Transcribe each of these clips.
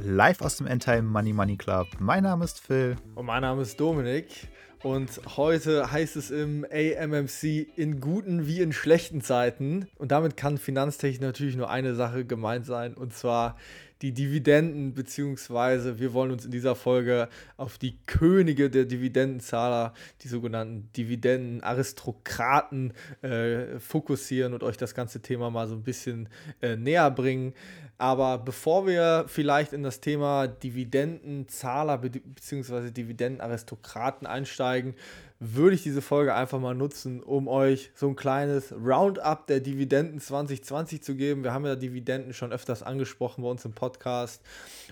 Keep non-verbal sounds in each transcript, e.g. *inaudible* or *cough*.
live aus dem Endtime Money Money Club. Mein Name ist Phil. Und mein Name ist Dominik. Und heute heißt es im AMMC in guten wie in schlechten Zeiten. Und damit kann Finanztechnik natürlich nur eine Sache gemeint sein. Und zwar die Dividenden, beziehungsweise wir wollen uns in dieser Folge auf die Könige der Dividendenzahler, die sogenannten Dividendenaristokraten, äh, fokussieren und euch das ganze Thema mal so ein bisschen äh, näher bringen. Aber bevor wir vielleicht in das Thema Dividendenzahler bzw. Dividendenaristokraten einsteigen, würde ich diese Folge einfach mal nutzen, um euch so ein kleines Roundup der Dividenden 2020 zu geben. Wir haben ja Dividenden schon öfters angesprochen bei uns im Podcast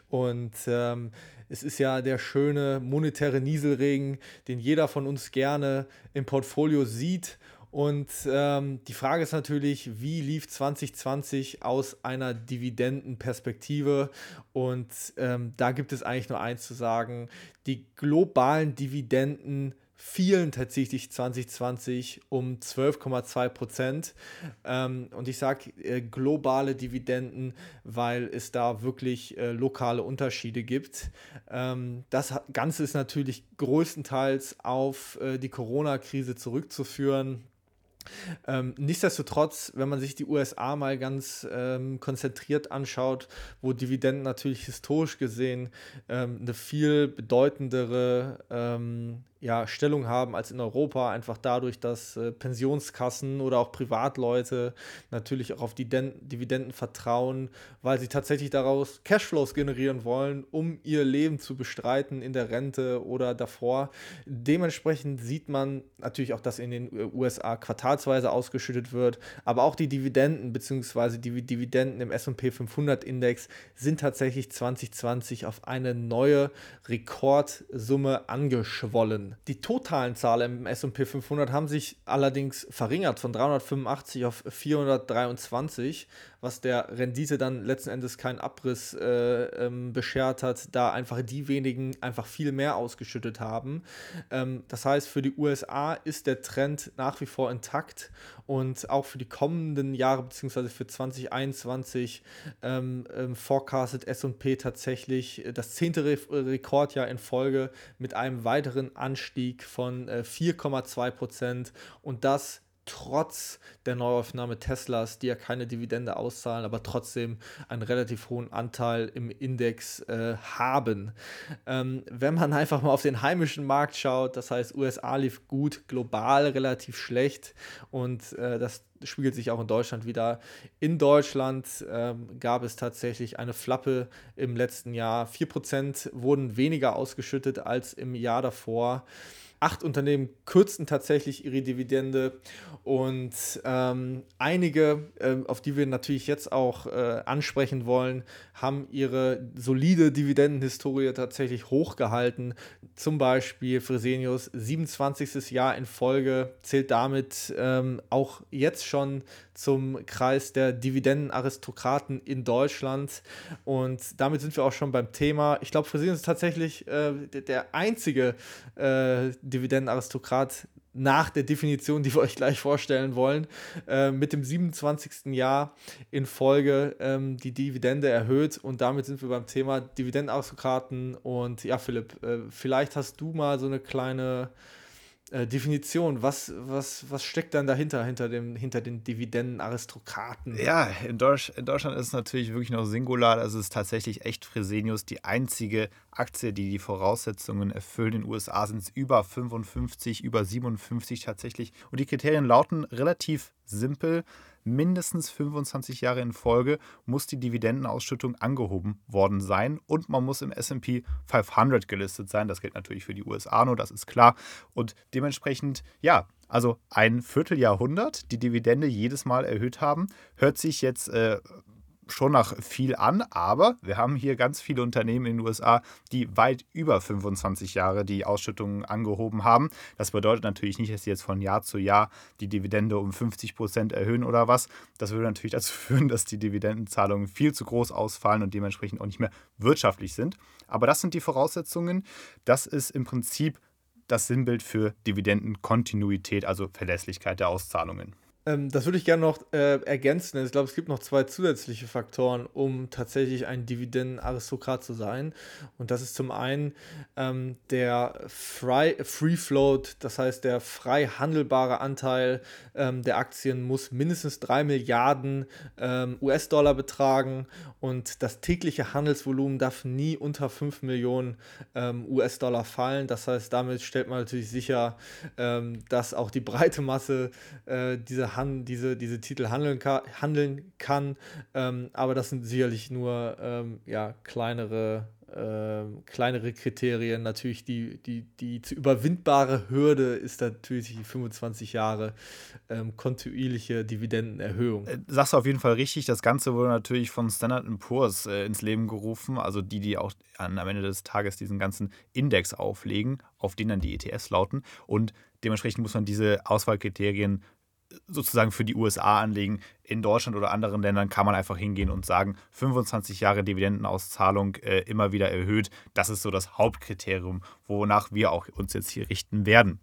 und ähm, es ist ja der schöne monetäre Nieselregen, den jeder von uns gerne im Portfolio sieht. Und ähm, die Frage ist natürlich, wie lief 2020 aus einer Dividendenperspektive? Und ähm, da gibt es eigentlich nur eins zu sagen, die globalen Dividenden fielen tatsächlich 2020 um 12,2 Prozent. Ähm, und ich sage äh, globale Dividenden, weil es da wirklich äh, lokale Unterschiede gibt. Ähm, das Ganze ist natürlich größtenteils auf äh, die Corona-Krise zurückzuführen. Ähm, nichtsdestotrotz, wenn man sich die USA mal ganz ähm, konzentriert anschaut, wo Dividenden natürlich historisch gesehen ähm, eine viel bedeutendere ähm, ja, Stellung haben als in Europa, einfach dadurch, dass äh, Pensionskassen oder auch Privatleute natürlich auch auf die Den Dividenden vertrauen, weil sie tatsächlich daraus Cashflows generieren wollen, um ihr Leben zu bestreiten in der Rente oder davor. Dementsprechend sieht man natürlich auch, dass in den USA quartalsweise ausgeschüttet wird, aber auch die Dividenden bzw. die Dividenden im SP 500 Index sind tatsächlich 2020 auf eine neue Rekordsumme angeschwollen. Die totalen Zahlen im SP 500 haben sich allerdings verringert von 385 auf 423 was der Rendite dann letzten Endes keinen Abriss äh, ähm, beschert hat, da einfach die wenigen einfach viel mehr ausgeschüttet haben. Ähm, das heißt, für die USA ist der Trend nach wie vor intakt und auch für die kommenden Jahre beziehungsweise für 2021 ähm, ähm, forecastet S&P tatsächlich das zehnte Re Rekordjahr in Folge mit einem weiteren Anstieg von äh, 4,2 Prozent. Und das trotz der Neuaufnahme Teslas, die ja keine Dividende auszahlen, aber trotzdem einen relativ hohen Anteil im Index äh, haben. Ähm, wenn man einfach mal auf den heimischen Markt schaut, das heißt USA lief gut, global relativ schlecht und äh, das spiegelt sich auch in Deutschland wieder. In Deutschland ähm, gab es tatsächlich eine Flappe im letzten Jahr. 4% wurden weniger ausgeschüttet als im Jahr davor. Acht Unternehmen kürzten tatsächlich ihre Dividende und ähm, einige, äh, auf die wir natürlich jetzt auch äh, ansprechen wollen, haben ihre solide Dividendenhistorie tatsächlich hochgehalten. Zum Beispiel Fresenius, 27. Jahr in Folge, zählt damit ähm, auch jetzt schon zum Kreis der Dividendenaristokraten in Deutschland. Und damit sind wir auch schon beim Thema. Ich glaube, Fresenius ist tatsächlich äh, der einzige äh, Dividendenaristokrat nach der Definition, die wir euch gleich vorstellen wollen, äh, mit dem 27. Jahr in Folge ähm, die Dividende erhöht. Und damit sind wir beim Thema Dividendenaristokraten. Und ja, Philipp, äh, vielleicht hast du mal so eine kleine äh, Definition. Was, was, was steckt dann dahinter, hinter, dem, hinter den Dividendenaristokraten? Ja, in, Deutsch, in Deutschland ist es natürlich wirklich noch singular. Das ist tatsächlich echt Fresenius die einzige Aktie, die die Voraussetzungen erfüllt. In den USA sind es über 55, über 57 tatsächlich. Und die Kriterien lauten relativ simpel mindestens 25 Jahre in Folge muss die Dividendenausschüttung angehoben worden sein und man muss im SP 500 gelistet sein. Das gilt natürlich für die USA nur, das ist klar. Und dementsprechend, ja, also ein Vierteljahrhundert die Dividende jedes Mal erhöht haben, hört sich jetzt äh, schon nach viel an, aber wir haben hier ganz viele Unternehmen in den USA, die weit über 25 Jahre die Ausschüttungen angehoben haben. Das bedeutet natürlich nicht, dass sie jetzt von Jahr zu Jahr die Dividende um 50 Prozent erhöhen oder was. Das würde natürlich dazu *laughs* führen, dass die Dividendenzahlungen viel zu groß ausfallen und dementsprechend auch nicht mehr wirtschaftlich sind. Aber das sind die Voraussetzungen. Das ist im Prinzip das Sinnbild für Dividendenkontinuität, also Verlässlichkeit der Auszahlungen. Ähm, das würde ich gerne noch äh, ergänzen. Ich glaube, es gibt noch zwei zusätzliche Faktoren, um tatsächlich ein Dividendenaristokrat zu sein. Und das ist zum einen ähm, der Free, Free Float, das heißt der frei handelbare Anteil ähm, der Aktien muss mindestens 3 Milliarden ähm, US-Dollar betragen und das tägliche Handelsvolumen darf nie unter 5 Millionen ähm, US-Dollar fallen. Das heißt, damit stellt man natürlich sicher, ähm, dass auch die breite Masse äh, dieser Han diese, diese Titel handeln, ka handeln kann. Ähm, aber das sind sicherlich nur ähm, ja, kleinere, äh, kleinere Kriterien. Natürlich die, die, die zu überwindbare Hürde ist natürlich die 25 Jahre ähm, kontinuierliche Dividendenerhöhung. Äh, sagst du auf jeden Fall richtig. Das Ganze wurde natürlich von Standard Poor's äh, ins Leben gerufen, also die, die auch an, am Ende des Tages diesen ganzen Index auflegen, auf den dann die ETFs lauten. Und dementsprechend muss man diese Auswahlkriterien sozusagen für die USA anlegen. In Deutschland oder anderen Ländern kann man einfach hingehen und sagen, 25 Jahre Dividendenauszahlung äh, immer wieder erhöht. Das ist so das Hauptkriterium, wonach wir auch uns jetzt hier richten werden.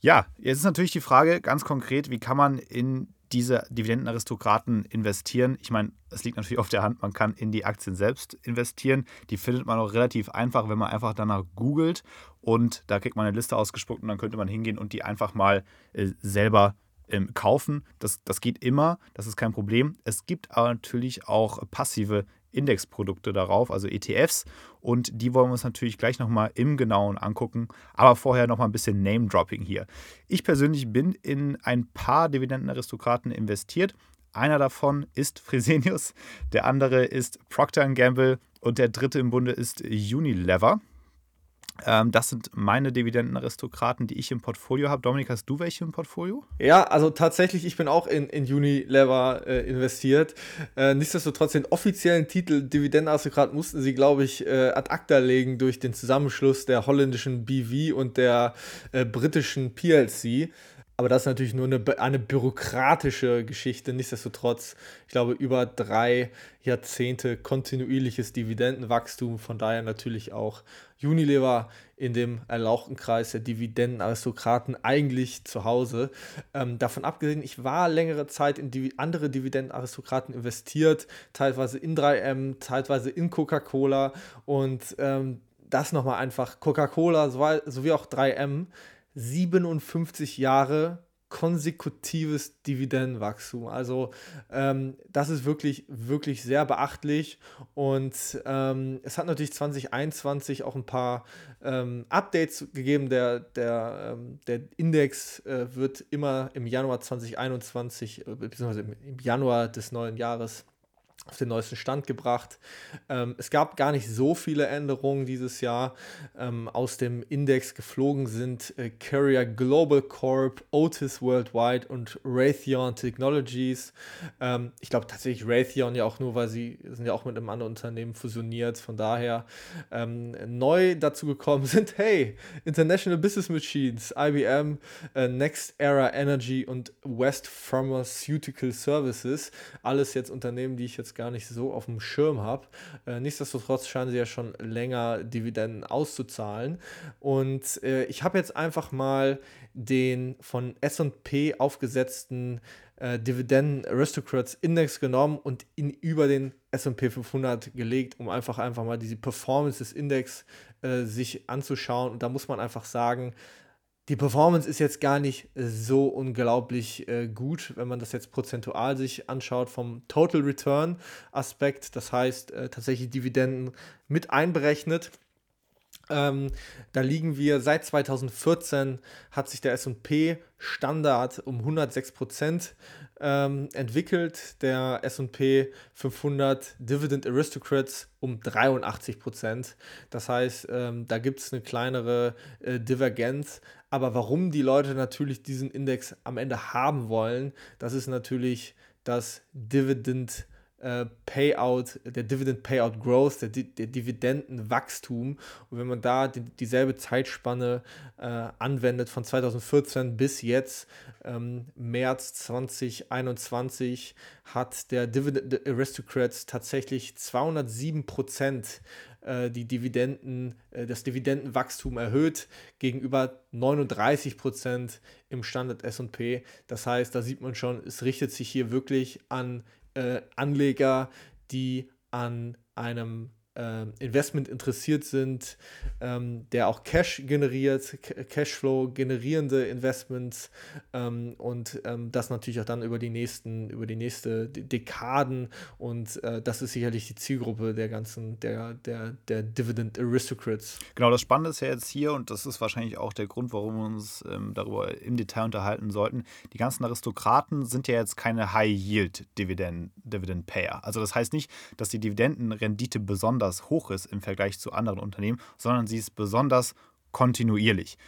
Ja, jetzt ist natürlich die Frage ganz konkret, wie kann man in diese Dividendenaristokraten investieren? Ich meine, es liegt natürlich auf der Hand, man kann in die Aktien selbst investieren. Die findet man auch relativ einfach, wenn man einfach danach googelt und da kriegt man eine Liste ausgespuckt und dann könnte man hingehen und die einfach mal äh, selber ähm, kaufen. Das, das geht immer, das ist kein Problem. Es gibt aber natürlich auch passive Indexprodukte darauf, also ETFs. Und die wollen wir uns natürlich gleich nochmal im Genauen angucken. Aber vorher nochmal ein bisschen Name-Dropping hier. Ich persönlich bin in ein paar Dividendenaristokraten investiert. Einer davon ist Fresenius, der andere ist Procter Gamble und der dritte im Bunde ist Unilever. Ähm, das sind meine Dividendenaristokraten, die ich im Portfolio habe. Dominik, hast du welche im Portfolio? Ja, also tatsächlich, ich bin auch in, in Unilever äh, investiert. Äh, nichtsdestotrotz den offiziellen Titel Dividendenaristokrat mussten sie, glaube ich, äh, ad acta legen durch den Zusammenschluss der holländischen BV und der äh, britischen PLC. Aber das ist natürlich nur eine, eine bürokratische Geschichte. Nichtsdestotrotz, ich glaube, über drei Jahrzehnte kontinuierliches Dividendenwachstum. Von daher natürlich auch Unilever in dem erlauchten Kreis der Dividendenaristokraten eigentlich zu Hause. Ähm, davon abgesehen, ich war längere Zeit in die andere Dividendenaristokraten investiert, teilweise in 3M, teilweise in Coca-Cola und ähm, das nochmal einfach Coca-Cola sowie auch 3M 57 Jahre konsekutives Dividendenwachstum. Also ähm, das ist wirklich, wirklich sehr beachtlich und ähm, es hat natürlich 2021 auch ein paar ähm, Updates gegeben. Der, der, ähm, der Index äh, wird immer im Januar 2021, äh, beziehungsweise im Januar des neuen Jahres auf den neuesten Stand gebracht. Ähm, es gab gar nicht so viele Änderungen dieses Jahr. Ähm, aus dem Index geflogen sind äh, Carrier Global Corp, Otis Worldwide und Raytheon Technologies. Ähm, ich glaube tatsächlich Raytheon ja auch nur, weil sie sind ja auch mit einem anderen Unternehmen fusioniert. Von daher ähm, neu dazu gekommen *laughs* sind, hey, International Business Machines, IBM, äh, Next Era Energy und West Pharmaceutical Services. Alles jetzt Unternehmen, die ich jetzt gar nicht so auf dem Schirm habe. Äh, nichtsdestotrotz scheinen sie ja schon länger Dividenden auszuzahlen. Und äh, ich habe jetzt einfach mal den von SP aufgesetzten äh, Dividenden Aristocrats Index genommen und ihn über den SP 500 gelegt, um einfach einfach mal diese Performance des Index äh, sich anzuschauen. Und da muss man einfach sagen, die Performance ist jetzt gar nicht so unglaublich äh, gut, wenn man das jetzt prozentual sich anschaut vom Total Return Aspekt, das heißt äh, tatsächlich Dividenden mit einberechnet. Ähm, da liegen wir seit 2014 hat sich der SP Standard um 106 Prozent ähm, entwickelt, der SP 500 Dividend Aristocrats um 83 Prozent. Das heißt, ähm, da gibt es eine kleinere äh, Divergenz. Aber warum die Leute natürlich diesen Index am Ende haben wollen, das ist natürlich das Dividend äh, Payout, der Dividend Payout Growth, der, der Dividendenwachstum. Und wenn man da die, dieselbe Zeitspanne äh, anwendet von 2014 bis jetzt, ähm, März 2021, hat der Dividend Aristocrats tatsächlich 207 Prozent äh, die Dividenden, äh, das Dividendenwachstum erhöht gegenüber 39 Prozent im Standard S&P. Das heißt, da sieht man schon, es richtet sich hier wirklich an äh, Anleger, die an einem Investment interessiert sind, ähm, der auch Cash generiert, Cashflow generierende Investments ähm, und ähm, das natürlich auch dann über die nächsten, über die nächste Dekaden und äh, das ist sicherlich die Zielgruppe der ganzen, der, der, der Dividend Aristocrats. Genau, das Spannende ist ja jetzt hier und das ist wahrscheinlich auch der Grund, warum wir uns ähm, darüber im Detail unterhalten sollten. Die ganzen Aristokraten sind ja jetzt keine High-Yield-Dividend Dividend Payer. Also das heißt nicht, dass die Dividendenrendite besonders besonders hoch ist im Vergleich zu anderen Unternehmen, sondern sie ist besonders kontinuierlich.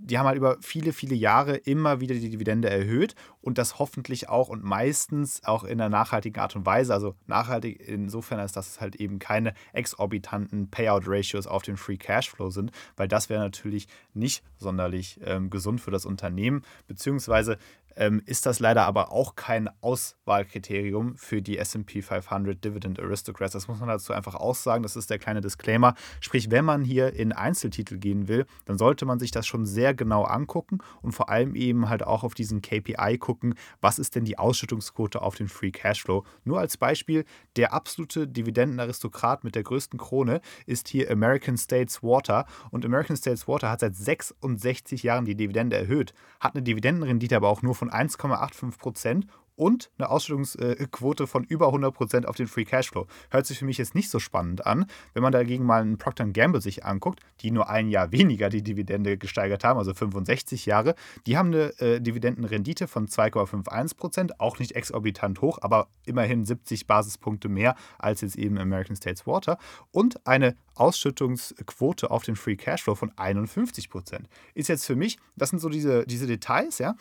Die haben halt über viele, viele Jahre immer wieder die Dividende erhöht und das hoffentlich auch und meistens auch in einer nachhaltigen Art und Weise. Also nachhaltig insofern, als dass es halt eben keine exorbitanten Payout-Ratios auf den Free Cashflow sind, weil das wäre natürlich nicht sonderlich ähm, gesund für das Unternehmen, beziehungsweise ähm, ist das leider aber auch kein Auswahlkriterium für die SP 500 Dividend Aristocrats. Das muss man dazu einfach auch sagen. Das ist der kleine Disclaimer. Sprich, wenn man hier in Einzeltitel gehen will, dann sollte man sich das schon sehr genau angucken und vor allem eben halt auch auf diesen KPI gucken, was ist denn die Ausschüttungsquote auf den Free Cashflow. Nur als Beispiel, der absolute Dividendenaristokrat mit der größten Krone ist hier American States Water und American States Water hat seit 66 Jahren die Dividende erhöht, hat eine Dividendenrendite aber auch nur von 1,85 Prozent und eine Ausschüttungsquote von über 100 Prozent auf den Free Cashflow. Hört sich für mich jetzt nicht so spannend an. Wenn man dagegen mal einen Procter Gamble sich anguckt, die nur ein Jahr *laughs* weniger die Dividende gesteigert haben, also 65 Jahre, die haben eine äh, Dividendenrendite von 2,51 Prozent, auch nicht exorbitant hoch, aber immerhin 70 Basispunkte mehr als jetzt eben American States Water und eine Ausschüttungsquote auf den Free Cashflow von 51 Prozent. Ist jetzt für mich, das sind so diese, diese Details, ja,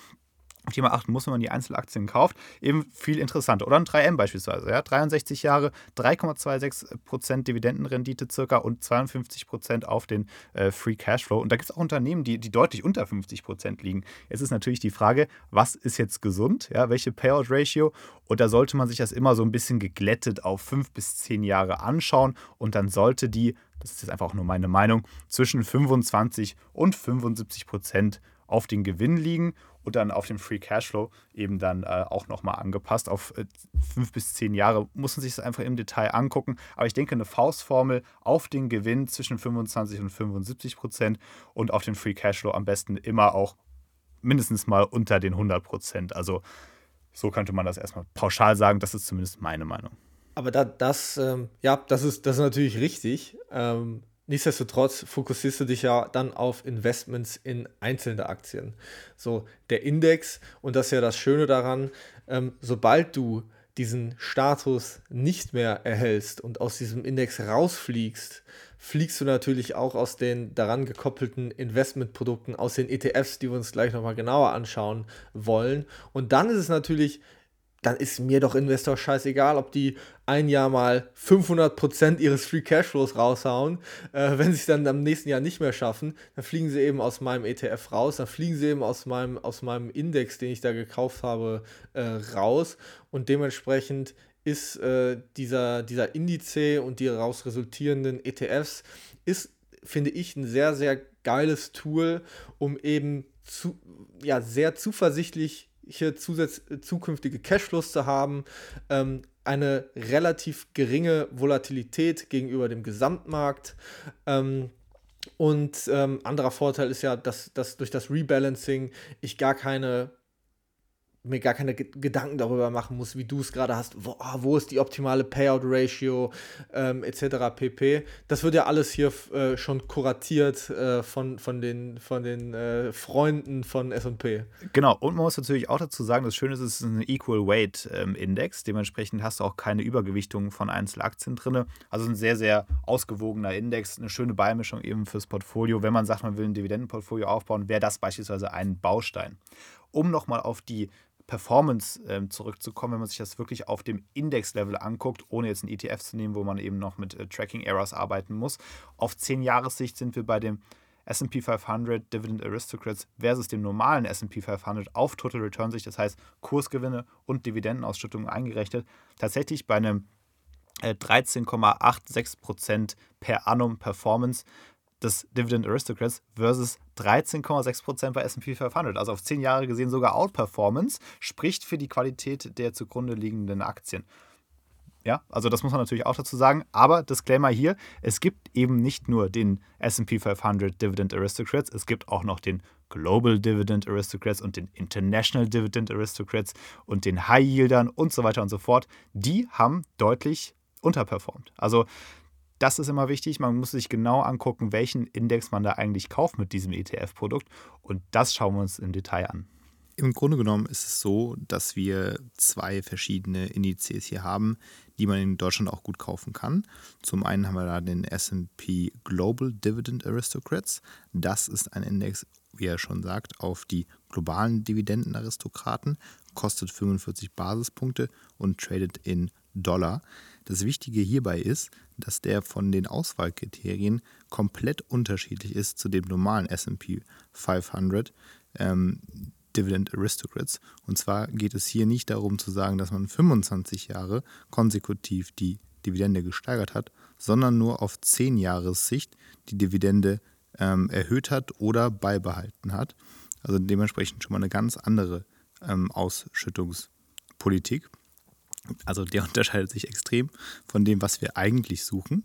die man achten muss, wenn man die Einzelaktien kauft, eben viel interessanter. Oder ein 3M beispielsweise, ja, 63 Jahre, 3,26% Dividendenrendite circa und 52% auf den äh, Free Cashflow. Und da gibt es auch Unternehmen, die, die deutlich unter 50% liegen. Jetzt ist natürlich die Frage, was ist jetzt gesund, ja, welche Payout-Ratio? Und da sollte man sich das immer so ein bisschen geglättet auf 5 bis 10 Jahre anschauen und dann sollte die, das ist jetzt einfach auch nur meine Meinung, zwischen 25 und 75% auf den Gewinn liegen und dann auf den Free Cashflow eben dann äh, auch nochmal angepasst. Auf äh, fünf bis zehn Jahre muss man sich das einfach im Detail angucken. Aber ich denke, eine Faustformel auf den Gewinn zwischen 25 und 75 Prozent und auf den Free Cashflow am besten immer auch mindestens mal unter den 100 Prozent. Also so könnte man das erstmal pauschal sagen. Das ist zumindest meine Meinung. Aber da, das, ähm, ja, das ist, das ist natürlich richtig. Ähm, Nichtsdestotrotz fokussierst du dich ja dann auf Investments in einzelne Aktien. So, der Index, und das ist ja das Schöne daran, ähm, sobald du diesen Status nicht mehr erhältst und aus diesem Index rausfliegst, fliegst du natürlich auch aus den daran gekoppelten Investmentprodukten, aus den ETFs, die wir uns gleich nochmal genauer anschauen wollen. Und dann ist es natürlich dann ist mir doch Investor scheißegal, ob die ein Jahr mal 500% ihres Free Cashflows raushauen. Äh, wenn sie es dann am nächsten Jahr nicht mehr schaffen, dann fliegen sie eben aus meinem ETF raus, dann fliegen sie eben aus meinem, aus meinem Index, den ich da gekauft habe, äh, raus. Und dementsprechend ist äh, dieser, dieser Indice und die daraus resultierenden ETFs, ist, finde ich, ein sehr, sehr geiles Tool, um eben zu, ja, sehr zuversichtlich hier zusatz zukünftige Cashflows zu haben, ähm, eine relativ geringe Volatilität gegenüber dem Gesamtmarkt. Ähm, und ähm, anderer Vorteil ist ja, dass, dass durch das Rebalancing ich gar keine mir gar keine Gedanken darüber machen muss, wie du es gerade hast, wo, oh, wo, ist die optimale Payout-Ratio ähm, etc. pp. Das wird ja alles hier äh, schon kuratiert äh, von, von den, von den äh, Freunden von SP. Genau, und man muss natürlich auch dazu sagen, das Schöne ist, es ist ein Equal Weight ähm, Index, dementsprechend hast du auch keine Übergewichtung von Einzelaktien drin. Also ein sehr, sehr ausgewogener Index, eine schöne Beimischung eben fürs Portfolio. Wenn man sagt, man will ein Dividendenportfolio aufbauen, wäre das beispielsweise ein Baustein. Um nochmal auf die Performance ähm, zurückzukommen, wenn man sich das wirklich auf dem Index-Level anguckt, ohne jetzt einen ETF zu nehmen, wo man eben noch mit äh, Tracking-Errors arbeiten muss. Auf 10 Jahressicht sind wir bei dem S&P 500 Dividend Aristocrats versus dem normalen S&P 500 auf Total Return Sicht, das heißt Kursgewinne und Dividendenausschüttungen eingerechnet, tatsächlich bei einem 13,86% äh, per annum Performance des Dividend Aristocrats versus 13,6% bei SP 500. Also auf 10 Jahre gesehen sogar Outperformance, spricht für die Qualität der zugrunde liegenden Aktien. Ja, also das muss man natürlich auch dazu sagen. Aber Disclaimer hier: Es gibt eben nicht nur den SP 500 Dividend Aristocrats, es gibt auch noch den Global Dividend Aristocrats und den International Dividend Aristocrats und den High Yieldern und so weiter und so fort. Die haben deutlich unterperformt. Also das ist immer wichtig. Man muss sich genau angucken, welchen Index man da eigentlich kauft mit diesem ETF-Produkt. Und das schauen wir uns im Detail an. Im Grunde genommen ist es so, dass wir zwei verschiedene Indizes hier haben, die man in Deutschland auch gut kaufen kann. Zum einen haben wir da den SP Global Dividend Aristocrats. Das ist ein Index, wie er schon sagt, auf die globalen Dividendenaristokraten, kostet 45 Basispunkte und tradet in Dollar. Das Wichtige hierbei ist, dass der von den Auswahlkriterien komplett unterschiedlich ist zu dem normalen SP 500. Ähm, Dividend Aristocrats. Und zwar geht es hier nicht darum zu sagen, dass man 25 Jahre konsekutiv die Dividende gesteigert hat, sondern nur auf 10 Jahressicht die Dividende ähm, erhöht hat oder beibehalten hat. Also dementsprechend schon mal eine ganz andere ähm, Ausschüttungspolitik. Also der *laughs* unterscheidet sich extrem von dem, was wir eigentlich suchen.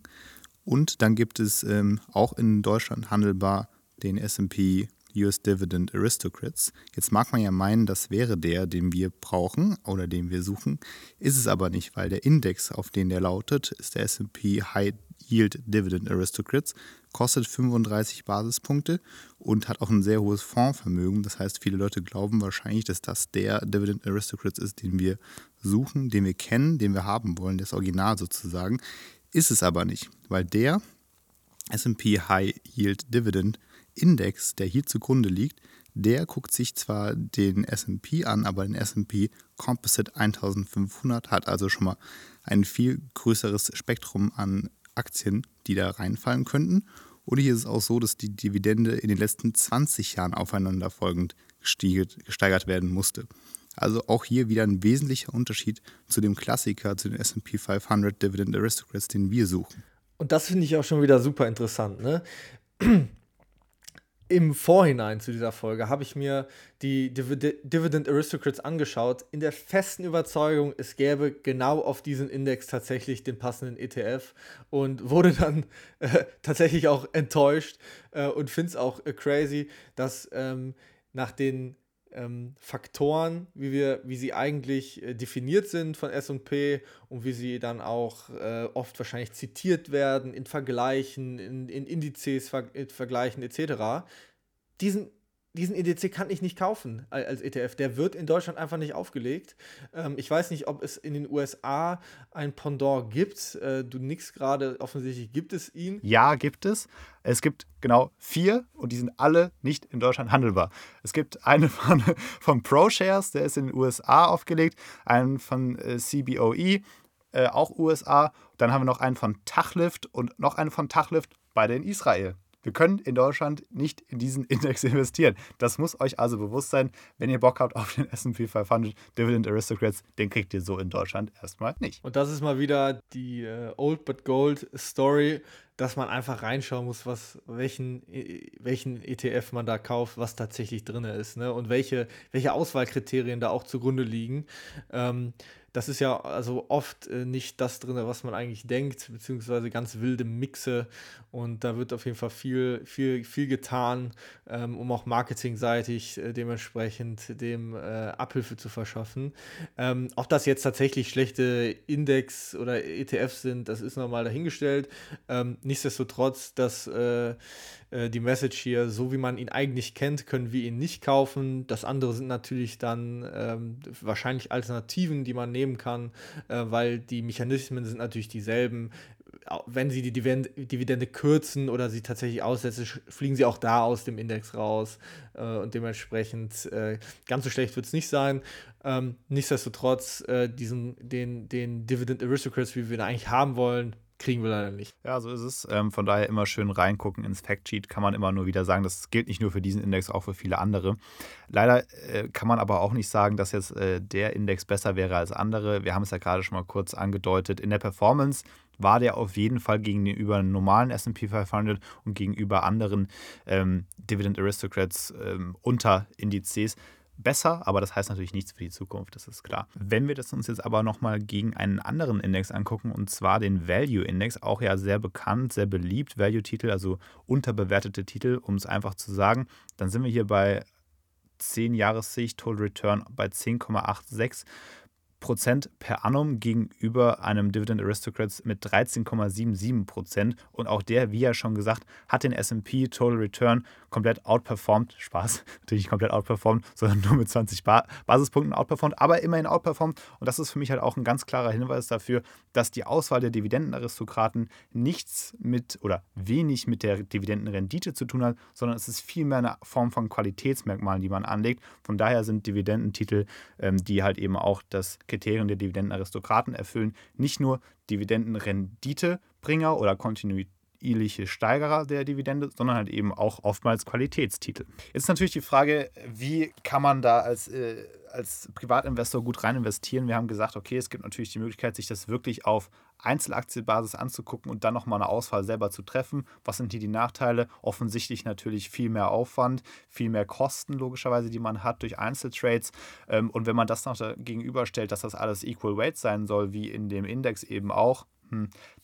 Und dann gibt es ähm, auch in Deutschland handelbar den SP US Dividend Aristocrats. Jetzt mag man ja meinen, das wäre der, den wir brauchen oder den wir suchen. Ist es aber nicht, weil der Index, auf den der lautet, ist der SP High Yield Dividend Aristocrats, kostet 35 Basispunkte und hat auch ein sehr hohes Fondsvermögen. Das heißt, viele Leute glauben wahrscheinlich, dass das der Dividend Aristocrats ist, den wir suchen, den wir kennen, den wir haben wollen, das Original sozusagen. Ist es aber nicht, weil der SP High Yield Dividend Index, der hier zugrunde liegt, der guckt sich zwar den SP an, aber den SP Composite 1500 hat also schon mal ein viel größeres Spektrum an Aktien, die da reinfallen könnten. Oder hier ist es auch so, dass die Dividende in den letzten 20 Jahren aufeinanderfolgend gesteigert werden musste. Also auch hier wieder ein wesentlicher Unterschied zu dem Klassiker, zu den SP 500 Dividend Aristocrats, den wir suchen. Und das finde ich auch schon wieder super interessant. Ne? Im Vorhinein zu dieser Folge habe ich mir die Dividend Aristocrats angeschaut, in der festen Überzeugung, es gäbe genau auf diesen Index tatsächlich den passenden ETF und wurde dann äh, tatsächlich auch enttäuscht äh, und finde es auch äh, crazy, dass ähm, nach den ähm, Faktoren, wie, wir, wie sie eigentlich äh, definiert sind von SP und wie sie dann auch äh, oft wahrscheinlich zitiert werden in Vergleichen, in, in Indizes ver in Vergleichen etc. Diesen, diesen EDC kann ich nicht kaufen als ETF. Der wird in Deutschland einfach nicht aufgelegt. Ähm, ich weiß nicht, ob es in den USA ein Pendant gibt. Äh, du nix gerade, offensichtlich gibt es ihn. Ja, gibt es. Es gibt genau vier und die sind alle nicht in Deutschland handelbar. Es gibt einen von, *laughs* von ProShares, der ist in den USA aufgelegt, einen von äh, CBOE, äh, auch USA. Dann haben wir noch einen von Tachlift und noch einen von Tachlift, beide in Israel. Wir können in Deutschland nicht in diesen *laughs* Index investieren. Das muss euch also bewusst sein, wenn ihr Bock habt auf den SP 500 Dividend Aristocrats, den kriegt ihr so in Deutschland erstmal nicht. Und das ist mal wieder die äh, Old but Gold Story, dass man einfach reinschauen muss, was, welchen, welchen ETF man da kauft, was tatsächlich drin ist ne? und welche, welche Auswahlkriterien da auch zugrunde liegen. Ähm, das ist ja also oft äh, nicht das drin, was man eigentlich denkt, beziehungsweise ganz wilde Mixe. Und da wird auf jeden Fall viel, viel, viel getan, ähm, um auch marketingseitig äh, dementsprechend dem äh, Abhilfe zu verschaffen. Ähm, ob das jetzt tatsächlich schlechte Index oder ETFs sind, das ist nochmal dahingestellt. Ähm, nichtsdestotrotz, dass äh, äh, die Message hier, so wie man ihn eigentlich kennt, können wir ihn nicht kaufen. Das andere sind natürlich dann ähm, wahrscheinlich Alternativen, die man nehmen kann, äh, weil die Mechanismen sind natürlich dieselben. wenn sie die Dividende, Dividende kürzen oder sie tatsächlich aussetzen, fliegen sie auch da aus dem Index raus. Äh, und dementsprechend äh, ganz so schlecht wird es nicht sein. Ähm, nichtsdestotrotz, äh, diesen, den, den Dividend Aristocrats, wie wir ihn eigentlich haben wollen, kriegen wir leider nicht. Ja, so ist es. Ähm, von daher immer schön reingucken ins Factsheet. Kann man immer nur wieder sagen, das gilt nicht nur für diesen Index, auch für viele andere. Leider äh, kann man aber auch nicht sagen, dass jetzt äh, der Index besser wäre als andere. Wir haben es ja gerade schon mal kurz angedeutet. In der Performance war der auf jeden Fall gegenüber einem normalen SP 500 und gegenüber anderen ähm, Dividend Aristocrats ähm, unter Indizes besser, aber das heißt natürlich nichts für die Zukunft, das ist klar. Wenn wir das uns jetzt aber nochmal gegen einen anderen Index angucken, und zwar den Value Index, auch ja sehr bekannt, sehr beliebt, Value-Titel, also unterbewertete Titel, um es einfach zu sagen, dann sind wir hier bei 10 Jahressicht Total Return bei 10,86 Prozent per annum gegenüber einem Dividend Aristocrats mit 13,77 Prozent. Und auch der, wie ja schon gesagt, hat den SP Total Return komplett outperformed. Spaß, *laughs* natürlich nicht komplett outperformed, sondern nur mit 20 ba Basispunkten outperformed, aber immerhin outperformed. Und das ist für mich halt auch ein ganz klarer Hinweis dafür, dass die Auswahl der Dividendenaristokraten nichts mit oder wenig mit der Dividendenrendite zu tun hat, sondern es ist vielmehr eine Form von Qualitätsmerkmalen, die man anlegt. Von daher sind Dividendentitel, ähm, die halt eben auch das Kriterien der Dividendenaristokraten erfüllen, nicht nur Dividendenrenditebringer oder kontinuierliche Steigerer der Dividende, sondern halt eben auch oftmals Qualitätstitel. Jetzt ist natürlich die Frage, wie kann man da als äh, als Privatinvestor gut rein investieren. Wir haben gesagt, okay, es gibt natürlich die Möglichkeit, sich das wirklich auf Einzelaktienbasis anzugucken und dann nochmal eine Auswahl selber zu treffen. Was sind hier die Nachteile? Offensichtlich natürlich viel mehr Aufwand, viel mehr Kosten logischerweise, die man hat durch Einzeltrades. Ähm, und wenn man das noch gegenüberstellt, dass das alles Equal Weight sein soll, wie in dem Index eben auch,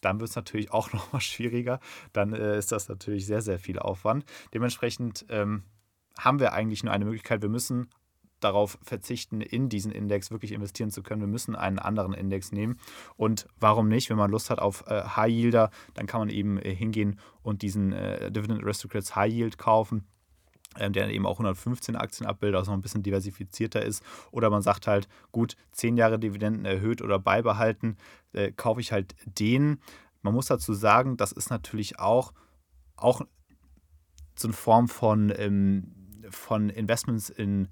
dann wird es natürlich auch *laughs* nochmal schwieriger. Dann äh, ist das natürlich sehr, sehr viel Aufwand. Dementsprechend ähm, haben wir eigentlich nur eine Möglichkeit. Wir müssen darauf verzichten, in diesen Index wirklich investieren zu können. Wir müssen einen anderen Index nehmen. Und warum nicht? Wenn man Lust hat auf äh, High Yielder, dann kann man eben äh, hingehen und diesen äh, Dividend Aristocrats High Yield kaufen der eben auch 115 Aktien abbildet, also noch ein bisschen diversifizierter ist. Oder man sagt halt, gut, 10 Jahre Dividenden erhöht oder beibehalten, äh, kaufe ich halt den. Man muss dazu sagen, das ist natürlich auch, auch so eine Form von, ähm, von Investments in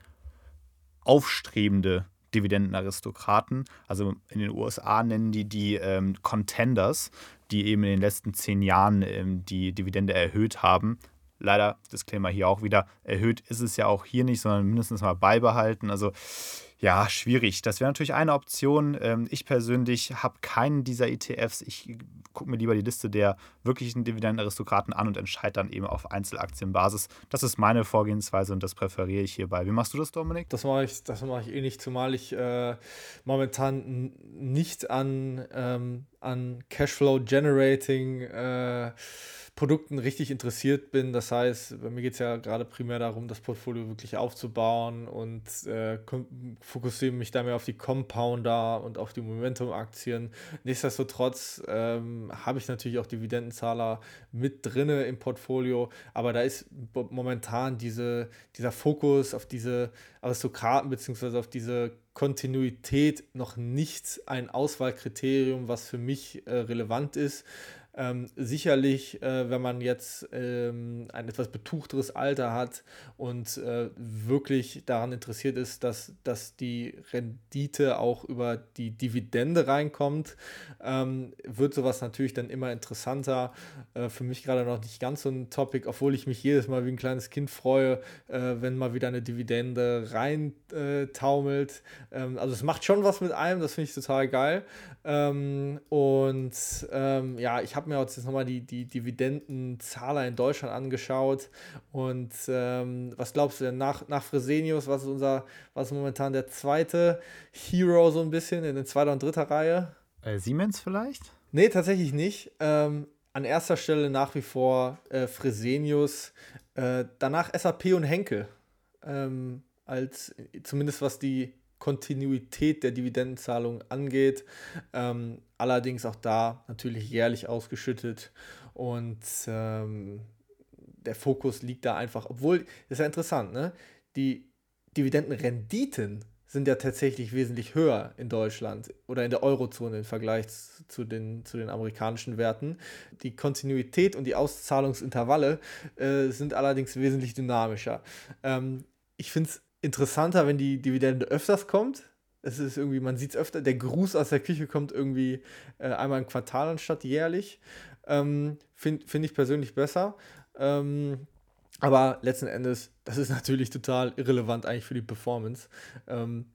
aufstrebende Dividendenaristokraten. Also in den USA nennen die die ähm, Contenders, die eben in den letzten zehn Jahren ähm, die Dividende erhöht haben. Leider, Disclaimer hier auch wieder, erhöht ist es ja auch hier nicht, sondern mindestens mal beibehalten. Also ja, schwierig. Das wäre natürlich eine Option. Ähm, ich persönlich habe keinen dieser ETFs. Ich gucke mir lieber die Liste der wirklichen Dividendenaristokraten an und entscheide dann eben auf Einzelaktienbasis. Das ist meine Vorgehensweise und das präferiere ich hierbei. Wie machst du das, Dominik? Das mache ich, das ich eh nicht, zumal ich äh, momentan nicht an, ähm, an Cashflow-Generating äh, Produkten richtig interessiert bin. Das heißt, bei mir geht es ja gerade primär darum, das Portfolio wirklich aufzubauen und äh, fokussiere mich da mehr auf die Compounder und auf die Momentum-Aktien. Nichtsdestotrotz ähm, habe ich natürlich auch Dividendenzahler mit drinne im Portfolio, aber da ist momentan diese, dieser Fokus auf diese Aristokraten bzw. auf diese Kontinuität noch nicht ein Auswahlkriterium, was für mich äh, relevant ist. Ähm, sicherlich, äh, wenn man jetzt ähm, ein etwas betuchteres Alter hat und äh, wirklich daran interessiert ist, dass, dass die Rendite auch über die Dividende reinkommt, ähm, wird sowas natürlich dann immer interessanter. Äh, für mich gerade noch nicht ganz so ein Topic, obwohl ich mich jedes Mal wie ein kleines Kind freue, äh, wenn mal wieder eine Dividende reintaumelt. Ähm, also es macht schon was mit einem, das finde ich total geil. Ähm, und ähm, ja, ich habe habe mir jetzt nochmal die, die Dividendenzahler in Deutschland angeschaut. Und ähm, was glaubst du denn nach, nach Fresenius, was ist unser, was ist momentan der zweite Hero so ein bisschen in der zweiter und dritter Reihe? Äh, Siemens vielleicht? Nee, tatsächlich nicht. Ähm, an erster Stelle nach wie vor äh, Fresenius, äh, danach SAP und Henkel. Ähm, als zumindest was die Kontinuität der Dividendenzahlung angeht. Ähm, allerdings auch da natürlich jährlich ausgeschüttet und ähm, der Fokus liegt da einfach, obwohl, das ist ja interessant, ne? Die Dividendenrenditen sind ja tatsächlich wesentlich höher in Deutschland oder in der Eurozone im Vergleich zu den, zu den amerikanischen Werten. Die Kontinuität und die Auszahlungsintervalle äh, sind allerdings wesentlich dynamischer. Ähm, ich finde es interessanter, wenn die Dividende öfters kommt. Es ist irgendwie, man sieht es öfter, der Gruß aus der Küche kommt irgendwie äh, einmal im Quartal anstatt jährlich. Ähm, Finde find ich persönlich besser. Ähm, aber letzten Endes, das ist *laughs* natürlich total irrelevant eigentlich für die Performance. Ähm,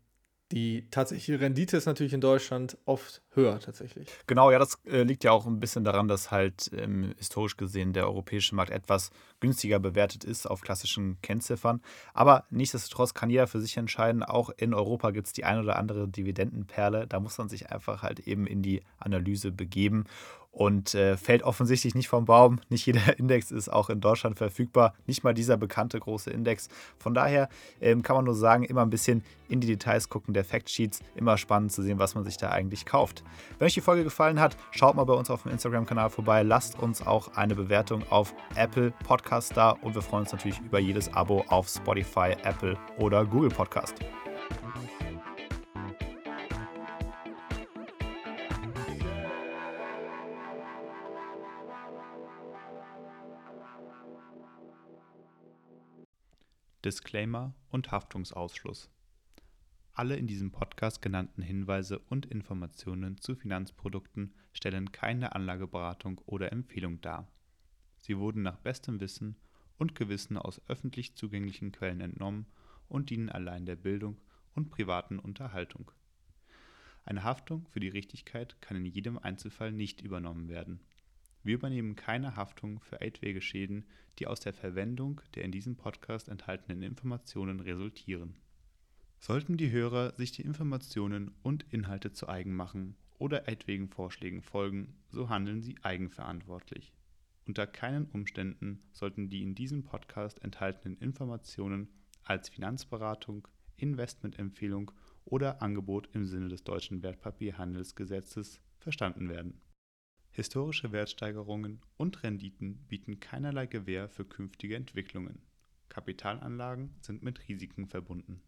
die tatsächliche Rendite ist natürlich in Deutschland oft höher tatsächlich. Genau, ja, das äh, liegt ja auch ein bisschen daran, dass halt ähm, historisch gesehen der europäische Markt etwas günstiger bewertet ist auf klassischen Kennziffern. Aber nichtsdestotrotz kann jeder für sich entscheiden. Auch in Europa gibt es die ein oder andere Dividendenperle. Da muss man sich einfach halt eben in die Analyse begeben und äh, fällt offensichtlich nicht vom Baum. *laughs* Nicht jeder Index ist auch in Deutschland verfügbar, nicht mal dieser bekannte große Index. Von daher ähm, kann man nur sagen, immer ein bisschen in die Details gucken der Factsheets. Immer spannend zu sehen, was man sich da eigentlich kauft. Wenn euch die Folge gefallen hat, schaut mal bei uns auf dem Instagram-Kanal vorbei. Lasst uns auch eine Bewertung auf Apple Podcast da und wir freuen uns natürlich über jedes Abo auf Spotify, Apple oder Google Podcast. Disclaimer und Haftungsausschluss. Alle in diesem Podcast genannten Hinweise und Informationen zu Finanzprodukten stellen keine Anlageberatung oder Empfehlung dar. Sie wurden nach bestem Wissen und Gewissen aus öffentlich zugänglichen Quellen entnommen und dienen allein der Bildung und privaten Unterhaltung. Eine Haftung für die Richtigkeit kann in jedem Einzelfall nicht übernommen werden wir übernehmen keine Haftung für etwaige Schäden, die aus der Verwendung der in diesem Podcast enthaltenen Informationen resultieren. Sollten die Hörer sich die Informationen und Inhalte zu eigen machen oder etwaigen Vorschlägen folgen, so handeln sie eigenverantwortlich. Unter keinen Umständen sollten die in diesem Podcast enthaltenen Informationen als Finanzberatung, Investmentempfehlung oder Angebot im Sinne des deutschen Wertpapierhandelsgesetzes verstanden werden Historische Wertsteigerungen und Renditen bieten keinerlei Gewähr für künftige Entwicklungen. Kapitalanlagen sind mit Risiken verbunden